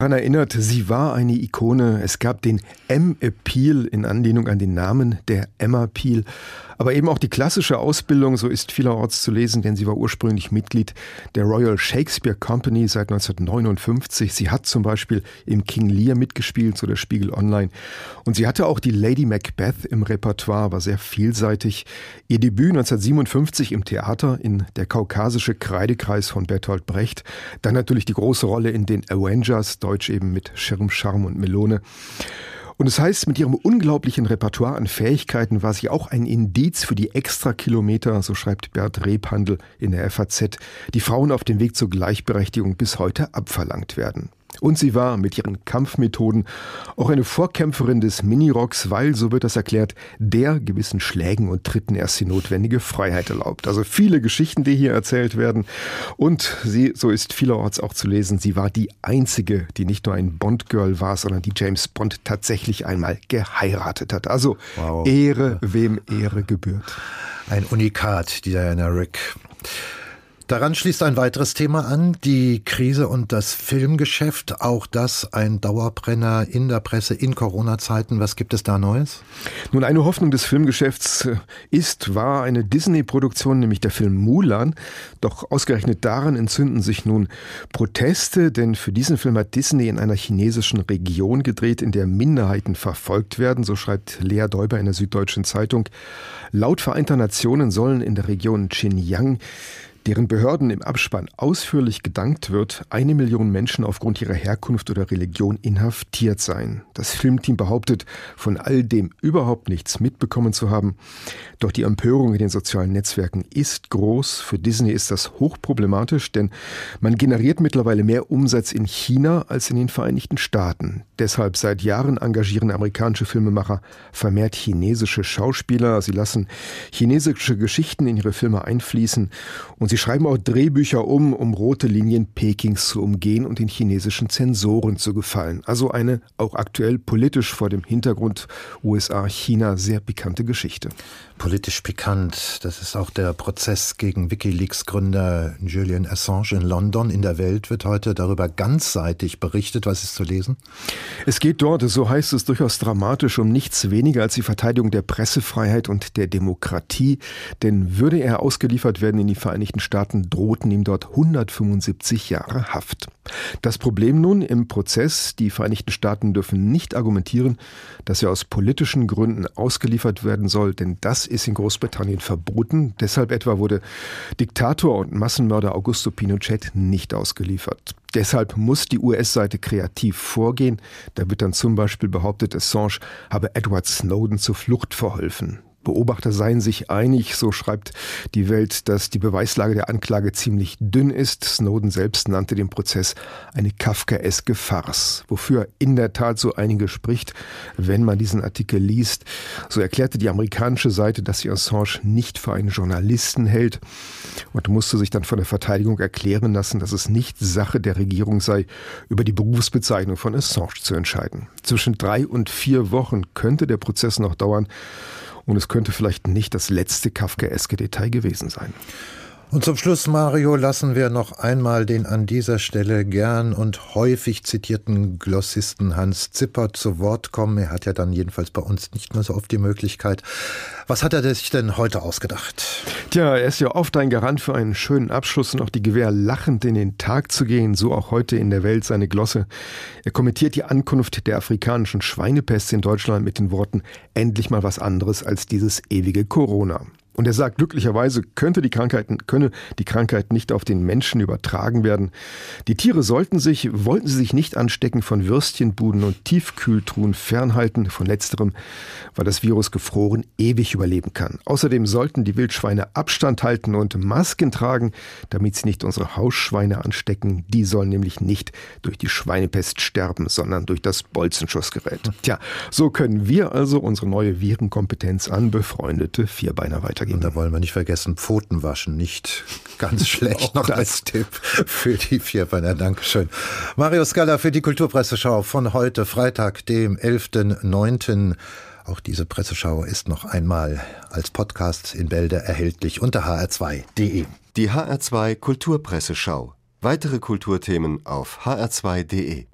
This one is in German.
daran erinnert, sie war eine Ikone. Es gab den M-Appeal in Anlehnung an den Namen der Emma Peel. Aber eben auch die klassische Ausbildung, so ist vielerorts zu lesen, denn sie war ursprünglich Mitglied der Royal Shakespeare Company seit 1959. Sie hat zum Beispiel im King Lear mitgespielt, so der Spiegel Online. Und sie hatte auch die Lady Macbeth im Repertoire, war sehr vielseitig. Ihr Debüt 1957 im Theater in der kaukasische Kreidekreis von Bertolt Brecht. Dann natürlich die große Rolle in den Avengers, Deutsch eben mit Schirm, Charme und Melone. Und es das heißt, mit ihrem unglaublichen Repertoire an Fähigkeiten war sie auch ein Indiz für die Extrakilometer, so schreibt Bert Rebhandel in der FAZ, die Frauen auf dem Weg zur Gleichberechtigung bis heute abverlangt werden. Und sie war mit ihren Kampfmethoden auch eine Vorkämpferin des Minirocks, weil, so wird das erklärt, der gewissen Schlägen und Tritten erst die notwendige Freiheit erlaubt. Also viele Geschichten, die hier erzählt werden. Und sie, so ist vielerorts auch zu lesen, sie war die einzige, die nicht nur ein Bond-Girl war, sondern die James Bond tatsächlich einmal geheiratet hat. Also wow. Ehre, wem Ehre gebührt. Ein Unikat, die Diana Rick. Daran schließt ein weiteres Thema an, die Krise und das Filmgeschäft. Auch das ein Dauerbrenner in der Presse in Corona-Zeiten. Was gibt es da Neues? Nun, eine Hoffnung des Filmgeschäfts äh, ist, war eine Disney-Produktion, nämlich der Film Mulan. Doch ausgerechnet daran entzünden sich nun Proteste, denn für diesen Film hat Disney in einer chinesischen Region gedreht, in der Minderheiten verfolgt werden. So schreibt Lea Däuber in der Süddeutschen Zeitung. Laut Vereinter Nationen sollen in der Region Xinjiang deren Behörden im Abspann ausführlich gedankt wird, eine Million Menschen aufgrund ihrer Herkunft oder Religion inhaftiert seien. Das Filmteam behauptet, von all dem überhaupt nichts mitbekommen zu haben. Doch die Empörung in den sozialen Netzwerken ist groß. Für Disney ist das hochproblematisch, denn man generiert mittlerweile mehr Umsatz in China als in den Vereinigten Staaten. Deshalb seit Jahren engagieren amerikanische Filmemacher vermehrt chinesische Schauspieler. Sie lassen chinesische Geschichten in ihre Filme einfließen und sie schreiben auch Drehbücher um, um rote Linien Pekings zu umgehen und den chinesischen Zensoren zu gefallen. Also eine auch aktuell politisch vor dem Hintergrund USA-China sehr pikante Geschichte. Politisch pikant, das ist auch der Prozess gegen Wikileaks-Gründer Julian Assange in London. In der Welt wird heute darüber ganzseitig berichtet. Was ist zu lesen? Es geht dort, so heißt es durchaus dramatisch, um nichts weniger als die Verteidigung der Pressefreiheit und der Demokratie. Denn würde er ausgeliefert werden in die Vereinigten Vereinigten Staaten drohten ihm dort 175 Jahre Haft. Das Problem nun im Prozess, die Vereinigten Staaten dürfen nicht argumentieren, dass er aus politischen Gründen ausgeliefert werden soll, denn das ist in Großbritannien verboten. Deshalb etwa wurde Diktator und Massenmörder Augusto Pinochet nicht ausgeliefert. Deshalb muss die US-Seite kreativ vorgehen. Da wird dann zum Beispiel behauptet, Assange habe Edward Snowden zur Flucht verholfen. Beobachter seien sich einig, so schreibt die Welt, dass die Beweislage der Anklage ziemlich dünn ist. Snowden selbst nannte den Prozess eine kafkaeske Farce, wofür in der Tat so einige spricht, wenn man diesen Artikel liest. So erklärte die amerikanische Seite, dass sie Assange nicht für einen Journalisten hält und musste sich dann von der Verteidigung erklären lassen, dass es nicht Sache der Regierung sei, über die Berufsbezeichnung von Assange zu entscheiden. Zwischen drei und vier Wochen könnte der Prozess noch dauern. Und es könnte vielleicht nicht das letzte Kafkaeske Detail gewesen sein. Und zum Schluss, Mario, lassen wir noch einmal den an dieser Stelle gern und häufig zitierten Glossisten Hans Zipper zu Wort kommen. Er hat ja dann jedenfalls bei uns nicht mehr so oft die Möglichkeit. Was hat er sich denn heute ausgedacht? Tja, er ist ja oft ein Garant für einen schönen Abschluss und auch die Gewähr, lachend in den Tag zu gehen. So auch heute in der Welt seine Glosse. Er kommentiert die Ankunft der afrikanischen Schweinepest in Deutschland mit den Worten, endlich mal was anderes als dieses ewige Corona. Und er sagt, glücklicherweise könnte die Krankheit, könne die Krankheit nicht auf den Menschen übertragen werden. Die Tiere sollten sich, wollten sie sich nicht anstecken von Würstchenbuden und Tiefkühltruhen fernhalten. Von letzterem, weil das Virus gefroren ewig überleben kann. Außerdem sollten die Wildschweine Abstand halten und Masken tragen, damit sie nicht unsere Hausschweine anstecken. Die sollen nämlich nicht durch die Schweinepest sterben, sondern durch das Bolzenschussgerät. Tja, so können wir also unsere neue Virenkompetenz an befreundete Vierbeiner weitergeben weitergeben. Und da wollen wir nicht vergessen, Pfoten waschen, nicht ganz schlecht noch als Tipp für die Vierbeiner. Dankeschön. Mario Scala für die Kulturpresseschau von heute, Freitag, dem 11.09. Auch diese Presseschau ist noch einmal als Podcast in Bälde erhältlich unter hr2.de. Die HR2 Kulturpresseschau. Weitere Kulturthemen auf hr2.de.